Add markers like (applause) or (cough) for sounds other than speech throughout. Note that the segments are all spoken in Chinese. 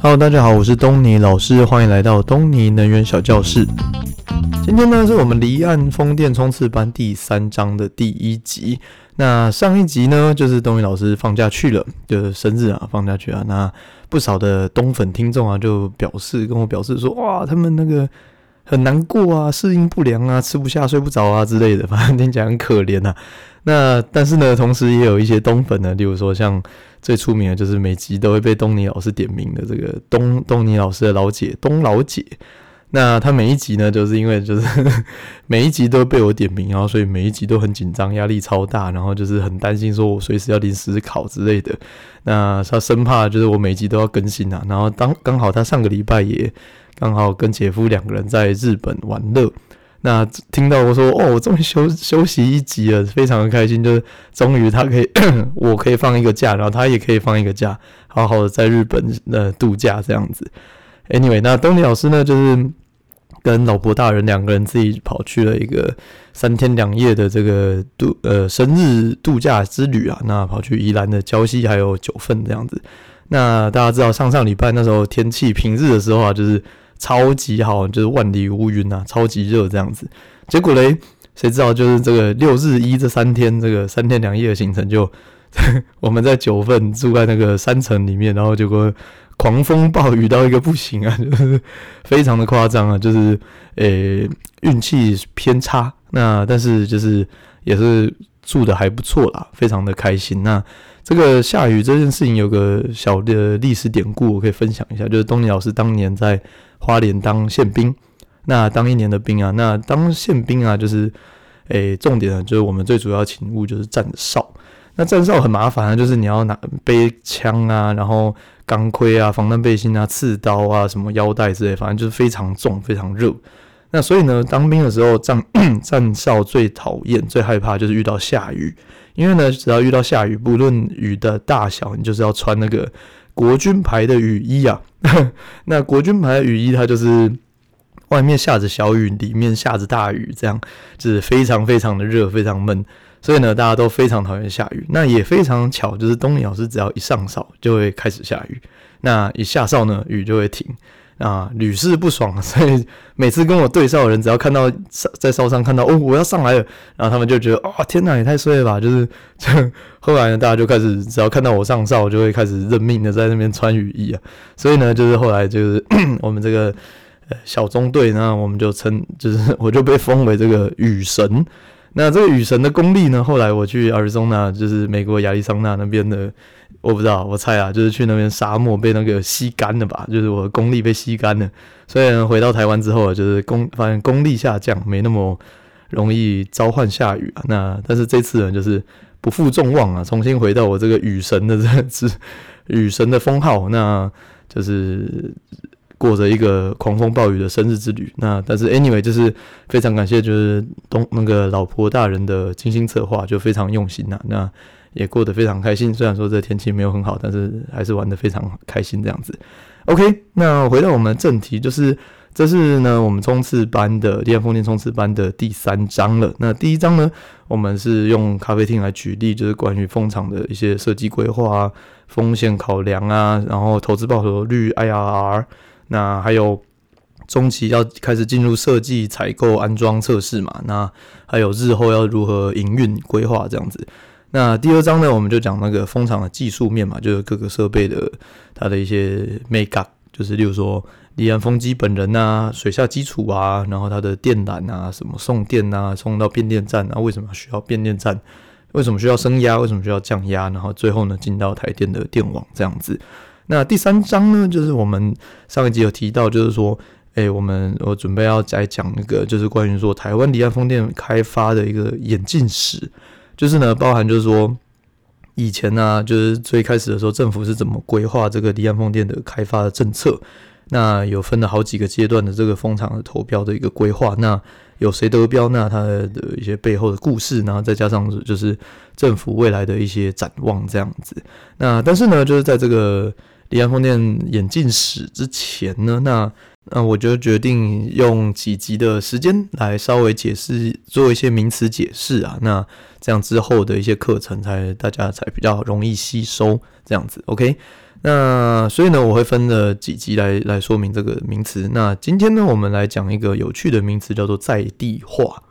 Hello，大家好，我是东尼老师，欢迎来到东尼能源小教室。今天呢，是我们离岸风电冲刺班第三章的第一集。那上一集呢，就是东尼老师放假去了，就是生日啊，放假去啊。那不少的东粉听众啊，就表示跟我表示说，哇，他们那个很难过啊，适应不良啊，吃不下、睡不着啊之类的，反正听起来很可怜呐、啊。那但是呢，同时也有一些东粉呢，例如说像最出名的，就是每集都会被东尼老师点名的这个东东尼老师的老姐东老姐。那他每一集呢，就是因为就是 (laughs) 每一集都被我点名，然后所以每一集都很紧张，压力超大，然后就是很担心说我随时要临时考之类的。那他生怕就是我每集都要更新啊。然后当刚好他上个礼拜也刚好跟姐夫两个人在日本玩乐。那听到我说哦，我终于休休息一集了，非常的开心，就是终于他可以，(coughs) 我可以放一个假，然后他也可以放一个假，好好的在日本呃度假这样子。Anyway，那东尼老师呢，就是跟老婆大人两个人自己跑去了一个三天两夜的这个度呃生日度假之旅啊，那跑去宜兰的礁溪还有九份这样子。那大家知道上上礼拜那时候天气平日的时候啊，就是。超级好，就是万里无云呐，超级热这样子。结果嘞，谁知道就是这个六日一这三天，这个三天两夜的行程就，(laughs) 我们在九份住在那个山城里面，然后结果狂风暴雨到一个不行啊，(laughs) 就是非常的夸张啊，就是诶运气偏差。那但是就是也是住的还不错啦，非常的开心。那这个下雨这件事情有个小的历史典故，我可以分享一下，就是东尼老师当年在。花莲当宪兵，那当一年的兵啊，那当宪兵啊，就是，诶、重点呢，就是我们最主要勤务就是站哨。那站哨很麻烦啊，就是你要拿背枪啊，然后钢盔啊、防弹背心啊、刺刀啊、什么腰带之类，反正就是非常重、非常热。那所以呢，当兵的时候站站 (clears throat) 哨最讨厌、最害怕就是遇到下雨，因为呢，只要遇到下雨，不论雨的大小，你就是要穿那个。国军牌的雨衣啊，(laughs) 那国军牌的雨衣，它就是外面下着小雨，里面下着大雨，这样就是非常非常的热，非常闷，所以呢，大家都非常讨厌下雨。那也非常巧，就是东尼老师只要一上哨，就会开始下雨，那一下哨呢，雨就会停。啊，屡试不爽，所以每次跟我对哨的人，只要看到在哨上看到哦，我要上来了，然后他们就觉得啊、天哪，也太衰了吧！就是，就后来呢，大家就开始只要看到我上哨，就会开始认命的在那边穿雨衣啊。所以呢，就是后来就是 (coughs) 我们这个小中队呢，我们就称就是我就被封为这个雨神。那这个雨神的功力呢，后来我去亚利桑那，就是美国亚利桑那那边的。我不知道，我猜啊，就是去那边沙漠被那个吸干了吧，就是我的功力被吸干了。所以呢，回到台湾之后，就是功发现功力下降，没那么容易召唤下雨啊。那但是这次呢，就是不负众望啊，重新回到我这个雨神的这只雨神的封号，那就是过着一个狂风暴雨的生日之旅。那但是 anyway，就是非常感谢，就是东那个老婆大人的精心策划，就非常用心呐、那。也过得非常开心，虽然说这天气没有很好，但是还是玩得非常开心这样子。OK，那回到我们的正题，就是这是呢我们冲刺班的离岸风电冲刺班的第三章了。那第一章呢，我们是用咖啡厅来举例，就是关于风场的一些设计规划啊、风险考量啊，然后投资报酬率 IRR，那还有中期要开始进入设计、采购、安装、测试嘛，那还有日后要如何营运规划这样子。那第二章呢，我们就讲那个风场的技术面嘛，就是各个设备的它的一些 make up，就是例如说离岸风机本人啊，水下基础啊，然后它的电缆啊，什么送电啊，送到变电站啊，为什么需要变电站？为什么需要升压？为什么需要降压？然后最后呢，进到台电的电网这样子。那第三章呢，就是我们上一集有提到，就是说，诶，我们我准备要再讲那个，就是关于说台湾离岸风电开发的一个演进史。就是呢，包含就是说，以前呢、就是最开始的时候，政府是怎么规划这个离岸风电的开发的政策？那有分了好几个阶段的这个风场的投标的一个规划。那有谁得标？那它的一些背后的故事，然后再加上就是政府未来的一些展望这样子。那但是呢，就是在这个离岸风电眼镜史之前呢，那那我就决定用几集的时间来稍微解释，做一些名词解释啊。那这样之后的一些课程才大家才比较容易吸收，这样子。OK，那所以呢，我会分了几集来来说明这个名词。那今天呢，我们来讲一个有趣的名词，叫做在地化。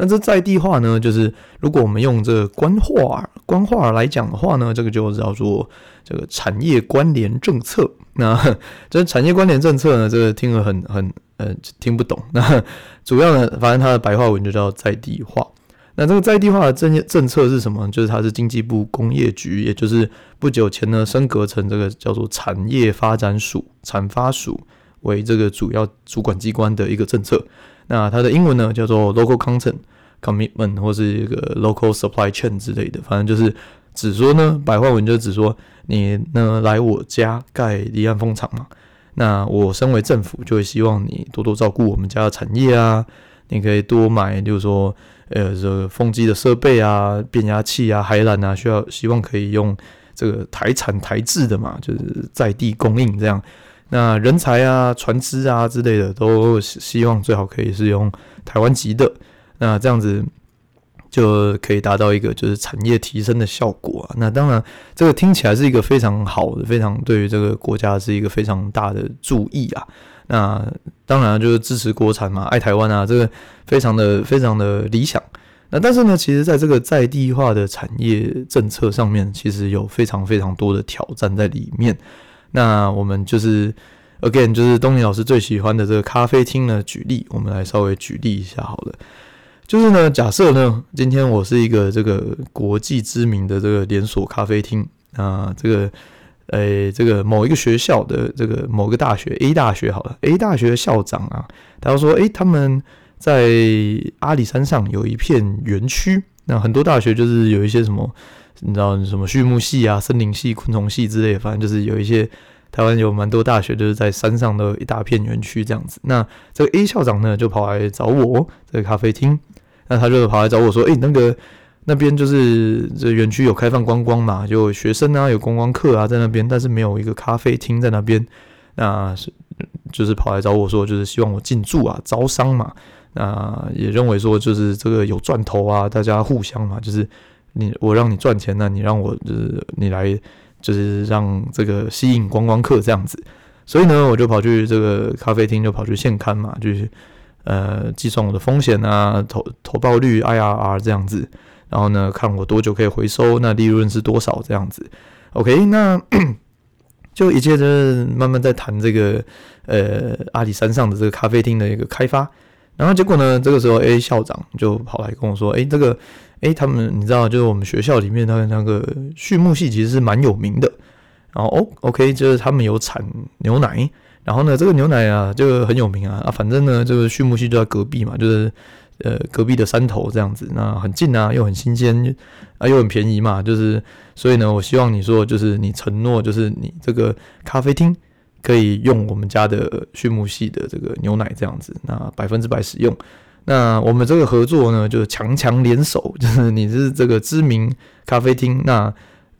那这在地化呢，就是如果我们用这个官话官话来讲的话呢，这个就叫做这个产业关联政策。那这产业关联政策呢，这个听了很很呃听不懂。那主要呢，反正它的白话文就叫在地化。那这个在地化的政政策是什么？就是它是经济部工业局，也就是不久前呢升格成这个叫做产业发展署产发署为这个主要主管机关的一个政策。那它的英文呢叫做 Local Content Commitment 或是一个 Local Supply Chain 之类的，反正就是只说呢，白话文就只说你呢来我家盖离岸风场嘛，那我身为政府就会希望你多多照顾我们家的产业啊，你可以多买，就是说呃这个风机的设备啊、变压器啊、海缆啊，需要希望可以用这个台产台制的嘛，就是在地供应这样。那人才啊、船只啊之类的，都希望最好可以是用台湾籍的。那这样子就可以达到一个就是产业提升的效果啊。那当然，这个听起来是一个非常好的、非常对于这个国家是一个非常大的注意啊。那当然就是支持国产嘛，爱台湾啊，这个非常的、非常的理想。那但是呢，其实在这个在地化的产业政策上面，其实有非常非常多的挑战在里面。那我们就是 again，就是东尼老师最喜欢的这个咖啡厅呢，举例，我们来稍微举例一下好了。就是呢，假设呢，今天我是一个这个国际知名的这个连锁咖啡厅啊，这个诶、这个某一个学校的这个某个大学 A 大学好了，A 大学的校长啊，他说，诶、他们在阿里山上有一片园区，那很多大学就是有一些什么。你知道什么畜牧系啊、森林系、昆虫系之类，反正就是有一些台湾有蛮多大学，就是在山上的一大片园区这样子。那这个 A 校长呢，就跑来找我这个咖啡厅，那他就跑来找我说：“诶、那个那边就是这园区有开放观光嘛，就学生啊，有观光客啊在那边，但是没有一个咖啡厅在那边。那是就是跑来找我说，就是希望我进驻啊，招商嘛。那也认为说，就是这个有赚头啊，大家互相嘛，就是。”你我让你赚钱，那你让我就是你来，就是让这个吸引观光客这样子。所以呢，我就跑去这个咖啡厅，就跑去现勘嘛，就是呃计算我的风险啊，投投报率 IRR 这样子。然后呢，看我多久可以回收，那利润是多少这样子。OK，那 (coughs) 就一切就是慢慢在谈这个呃阿里山上的这个咖啡厅的一个开发。然后结果呢，这个时候 A 校长就跑来跟我说：“诶，这个。”诶，他们你知道，就是我们学校里面的那个畜牧系其实是蛮有名的。然后哦，OK，就是他们有产牛奶，然后呢，这个牛奶啊就很有名啊啊，反正呢，这个畜牧系就在隔壁嘛，就是呃隔壁的山头这样子，那很近啊，又很新鲜啊，又很便宜嘛，就是所以呢，我希望你说，就是你承诺，就是你这个咖啡厅可以用我们家的畜牧系的这个牛奶这样子，那百分之百使用。那我们这个合作呢，就是强强联手，(laughs) 就是你是这个知名咖啡厅，那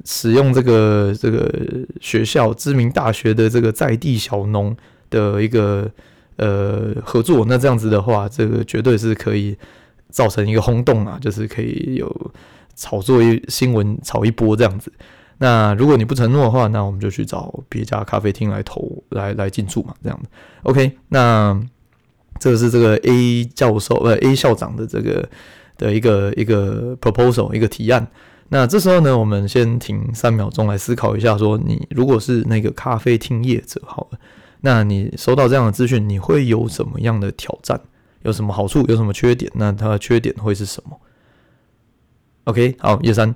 使用这个这个学校知名大学的这个在地小农的一个呃合作，那这样子的话，这个绝对是可以造成一个轰动啊，就是可以有炒作一新闻炒一波这样子。那如果你不承诺的话，那我们就去找别家咖啡厅来投来来进驻嘛，这样子。OK，那。这个是这个 A 教授呃 A 校长的这个的一个一个 proposal 一个提案。那这时候呢，我们先停三秒钟来思考一下，说你如果是那个咖啡厅业者，好了，那你收到这样的资讯，你会有什么样的挑战？有什么好处？有什么缺点？那它的缺点会是什么？OK，好，叶三。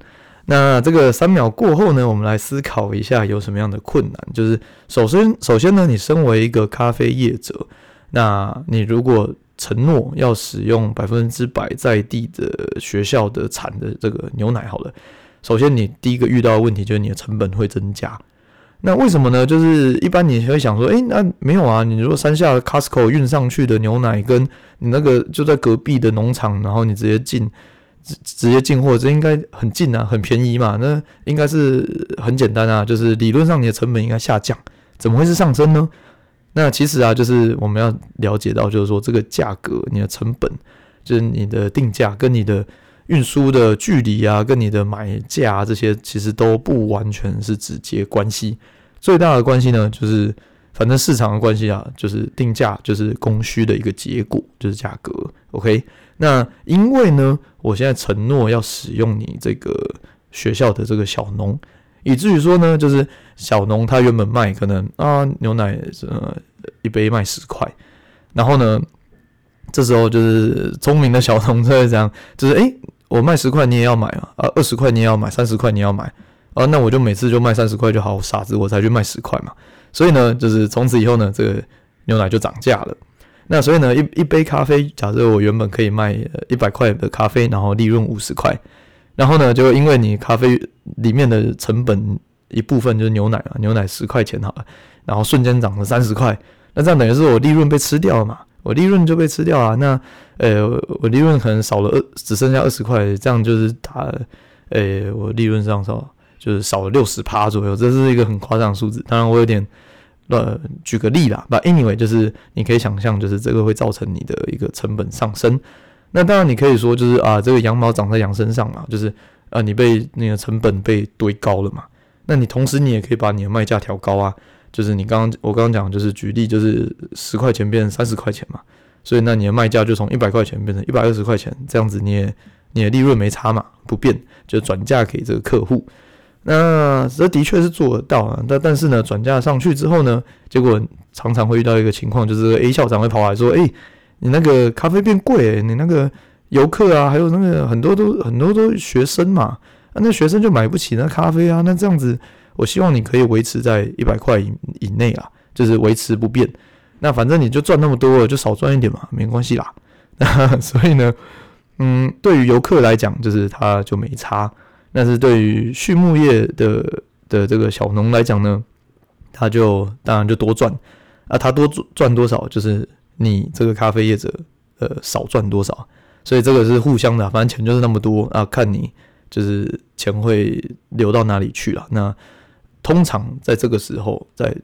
那这个三秒过后呢，我们来思考一下有什么样的困难。就是首先，首先呢，你身为一个咖啡业者。那你如果承诺要使用百分之百在地的学校的产的这个牛奶，好了，首先你第一个遇到的问题就是你的成本会增加。那为什么呢？就是一般你会想说，诶，那没有啊，你如果山下 Costco 运上去的牛奶，跟你那个就在隔壁的农场，然后你直接进直直接进货，这应该很近啊，很便宜嘛，那应该是很简单啊，就是理论上你的成本应该下降，怎么会是上升呢？那其实啊，就是我们要了解到，就是说这个价格，你的成本，就是你的定价跟你的运输的距离啊，跟你的买价啊，这些其实都不完全是直接关系。最大的关系呢，就是反正市场的关系啊，就是定价就是供需的一个结果，就是价格。OK，那因为呢，我现在承诺要使用你这个学校的这个小农。以至于说呢，就是小农他原本卖可能啊牛奶呃一杯卖十块，然后呢，这时候就是聪明的小农就会这样，就是诶、我卖十块你也要买啊，啊二十块你也要买，三十块你要买啊，那我就每次就卖三十块就好，傻子我才去卖十块嘛。所以呢，就是从此以后呢，这个牛奶就涨价了。那所以呢，一一杯咖啡，假设我原本可以卖一百块的咖啡，然后利润五十块。然后呢，就因为你咖啡里面的成本一部分就是牛奶啊，牛奶十块钱好了，然后瞬间涨了三十块，那这样等于是我利润被吃掉了嘛？我利润就被吃掉了，那呃，我利润可能少了二，只剩下二十块，这样就是它，呃，我利润上少就是少了六十趴左右，这是一个很夸张的数字。当然我有点乱举个例啦，But anyway，就是你可以想象，就是这个会造成你的一个成本上升。那当然，你可以说就是啊，这个羊毛长在羊身上嘛，就是啊，你被那个成本被堆高了嘛。那你同时你也可以把你的卖价调高啊，就是你刚刚我刚刚讲就是举例，就是十块钱变成三十块钱嘛，所以那你的卖价就从一百块钱变成一百二十块钱，这样子你也你的利润没差嘛，不变，就转嫁给这个客户。那这的确是做得到啊，但但是呢，转嫁上去之后呢，结果常常会遇到一个情况，就是 A 校长会跑来说，诶。你那个咖啡变贵、你那个游客啊，还有那个很多都很多都学生嘛，啊，那学生就买不起那咖啡啊。那这样子，我希望你可以维持在一百块以以内啊，就是维持不变。那反正你就赚那么多了，就少赚一点嘛，没关系啦。那 (laughs) 所以呢，嗯，对于游客来讲，就是他就没差。但是对于畜牧业的的这个小农来讲呢，他就当然就多赚啊，他多赚多少就是。你这个咖啡业者，呃，少赚多少？所以这个是互相的，反正钱就是那么多啊，看你就是钱会流到哪里去了。那通常在这个时候，在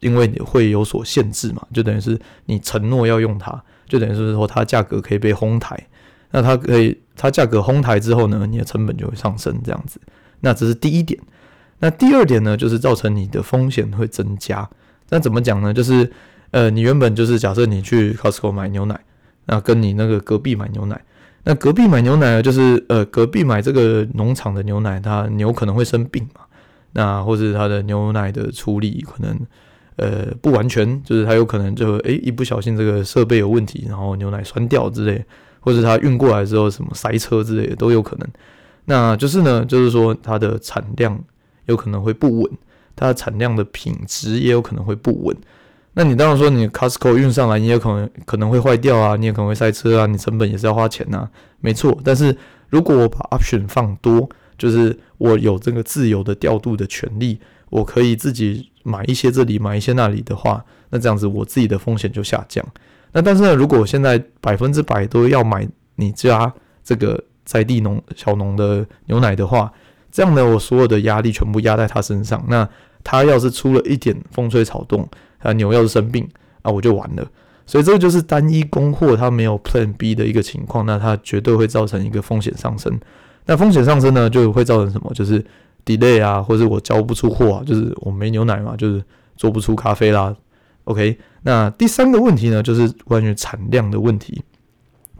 因为你会有所限制嘛，就等于是你承诺要用它，就等于是说它价格可以被哄抬。那它可以，它价格哄抬之后呢，你的成本就会上升，这样子。那这是第一点。那第二点呢，就是造成你的风险会增加。那怎么讲呢？就是。呃，你原本就是假设你去 Costco 买牛奶，那跟你那个隔壁买牛奶，那隔壁买牛奶呢，就是呃隔壁买这个农场的牛奶，它牛可能会生病嘛，那或者它的牛奶的处理可能呃不完全，就是它有可能就诶、一不小心这个设备有问题，然后牛奶酸掉之类，或者它运过来之后什么塞车之类的都有可能。那就是呢，就是说它的产量有可能会不稳，它的产量的品质也有可能会不稳。那你当然说你 Costco 运上来，你也可能可能会坏掉啊，你也可能会塞车啊，你成本也是要花钱呐、啊，没错。但是如果我把 option 放多，就是我有这个自由的调度的权利，我可以自己买一些这里，买一些那里的话，那这样子我自己的风险就下降。那但是呢，如果我现在百分之百都要买你家这个在地农小农的牛奶的话，这样呢，我所有的压力全部压在他身上，那他要是出了一点风吹草动，啊，牛要是生病啊，我就完了。所以这个就是单一供货，它没有 Plan B 的一个情况，那它绝对会造成一个风险上升。那风险上升呢，就会造成什么？就是 delay 啊，或者我交不出货啊，就是我没牛奶嘛，就是做不出咖啡啦。OK，那第三个问题呢，就是关于产量的问题，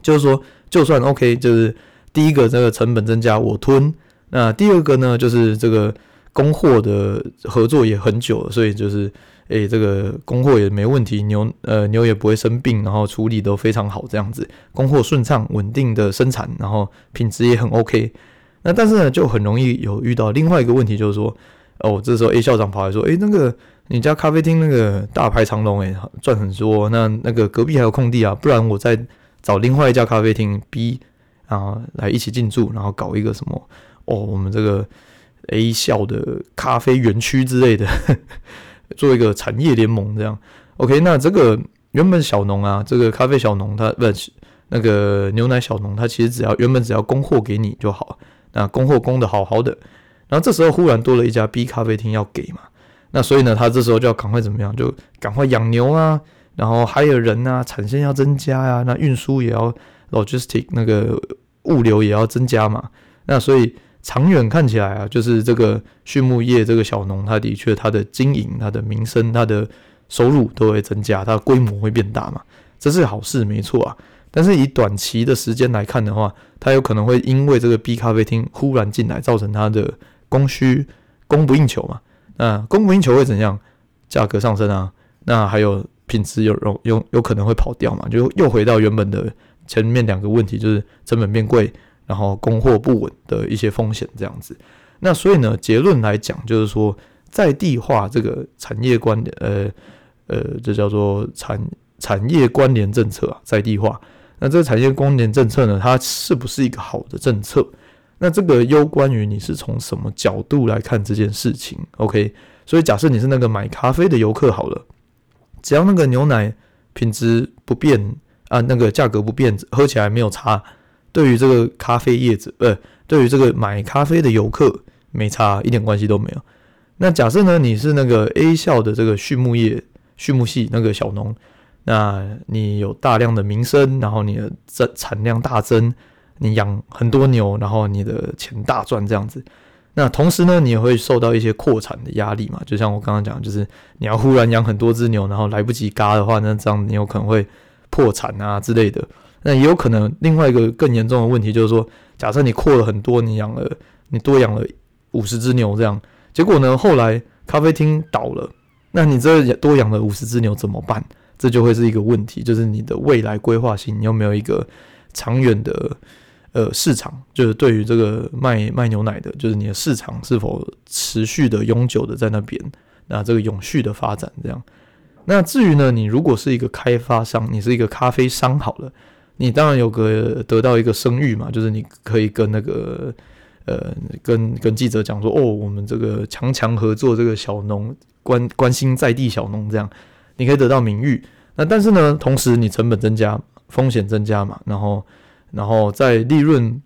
就是说，就算 OK，就是第一个这个成本增加我吞，那第二个呢，就是这个供货的合作也很久了，所以就是。诶、这个供货也没问题，牛呃牛也不会生病，然后处理都非常好，这样子供货顺畅、稳定的生产，然后品质也很 OK。那但是呢，就很容易有遇到另外一个问题，就是说，哦，这时候 A 校长跑来说，诶、那个你家咖啡厅那个大排长龙，诶，赚很多，那那个隔壁还有空地啊，不然我再找另外一家咖啡厅 B 啊来一起进驻，然后搞一个什么哦，我们这个 A 校的咖啡园区之类的。做一个产业联盟这样，OK，那这个原本小农啊，这个咖啡小农，他不是那个牛奶小农，他其实只要原本只要供货给你就好，那供货供的好好的，然后这时候忽然多了一家 B 咖啡厅要给嘛，那所以呢，他这时候就要赶快怎么样？就赶快养牛啊，然后还有人啊，产线要增加呀、啊，那运输也要 logistic 那个物流也要增加嘛。那所以长远看起来啊，就是这个畜牧业这个小农，他的确他的经营、他的名声、他的收入都会增加，他的规模会变大嘛，这是好事，没错啊。但是以短期的时间来看的话，它有可能会因为这个 B 咖啡厅忽然进来，造成它的供需供不应求嘛。那供不应求会怎样？价格上升啊。那还有品质有有有有可能会跑掉嘛？就又回到原本的前面两个问题，就是成本变贵，然后供货不稳的一些风险这样子。那所以呢，结论来讲就是说，在地化这个产业关联，呃呃，这叫做产产业关联政策啊，在地化。那这个产业关联政策呢，它是不是一个好的政策？那这个攸关于你是从什么角度来看这件事情？OK，所以假设你是那个买咖啡的游客好了，只要那个牛奶品质不变啊，那个价格不变，喝起来没有差，对于这个咖啡业者，呃，对于这个买咖啡的游客没差，一点关系都没有。那假设呢，你是那个 A 校的这个畜牧业、畜牧系那个小农。那你有大量的名声，然后你的增产量大增，你养很多牛，然后你的钱大赚这样子。那同时呢，你也会受到一些扩产的压力嘛。就像我刚刚讲，就是你要忽然养很多只牛，然后来不及嘎的话，那这样你有可能会破产啊之类的。那也有可能另外一个更严重的问题就是说，假设你扩了很多，你养了你多养了五十只牛这样，结果呢，后来咖啡厅倒了，那你这多养了五十只牛怎么办？这就会是一个问题，就是你的未来规划性，你有没有一个长远的呃市场？就是对于这个卖卖牛奶的，就是你的市场是否持续的永久的在那边？那这个永续的发展这样。那至于呢，你如果是一个开发商，你是一个咖啡商好了，你当然有个得到一个声誉嘛，就是你可以跟那个呃跟跟记者讲说，哦，我们这个强强合作，这个小农关关心在地小农这样。你可以得到名誉，那但是呢，同时你成本增加，风险增加嘛，然后，然后在利润，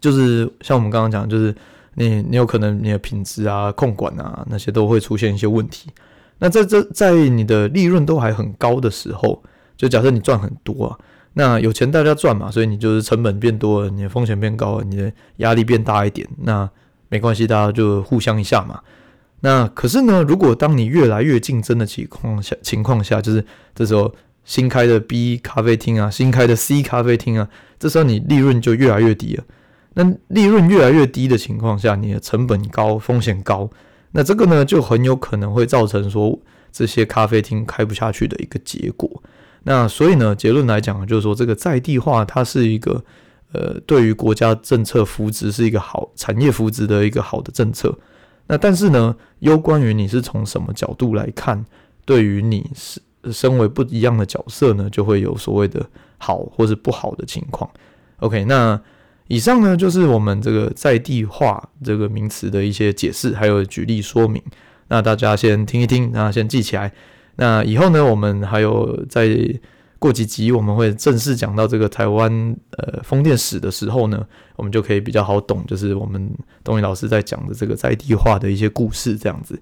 就是像我们刚刚讲，就是你你有可能你的品质啊、控管啊那些都会出现一些问题。那在这在你的利润都还很高的时候，就假设你赚很多啊，那有钱大家赚嘛，所以你就是成本变多了，你的风险变高了，你的压力变大一点，那没关系，大家就互相一下嘛。那可是呢，如果当你越来越竞争的情况下，情况下，就是这时候新开的 B 咖啡厅啊，新开的 C 咖啡厅啊，这时候你利润就越来越低了。那利润越来越低的情况下，你的成本高，风险高，那这个呢，就很有可能会造成说这些咖啡厅开不下去的一个结果。那所以呢，结论来讲，就是说这个在地化它是一个呃，对于国家政策扶植是一个好产业扶植的一个好的政策。那但是呢，攸关于你是从什么角度来看，对于你是身为不一样的角色呢，就会有所谓的好或是不好的情况。OK，那以上呢就是我们这个在地化这个名词的一些解释，还有举例说明。那大家先听一听，那先记起来。那以后呢，我们还有在。过几集我们会正式讲到这个台湾呃风电史的时候呢，我们就可以比较好懂，就是我们东尼老师在讲的这个在地化的一些故事这样子。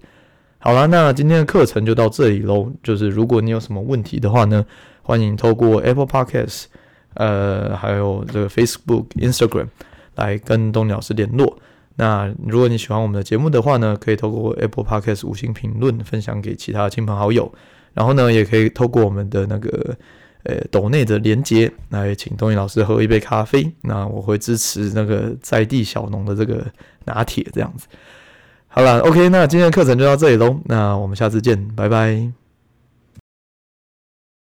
好了，那今天的课程就到这里喽。就是如果你有什么问题的话呢，欢迎透过 Apple Podcast，呃，还有这个 Facebook、Instagram 来跟东尼老师联络。那如果你喜欢我们的节目的话呢，可以透过 Apple Podcast 五星评论分享给其他亲朋好友，然后呢，也可以透过我们的那个。呃，斗内的连结来请东尼老师喝一杯咖啡，那我会支持那个在地小农的这个拿铁这样子。好了，OK，那今天的课程就到这里喽，那我们下次见，拜拜。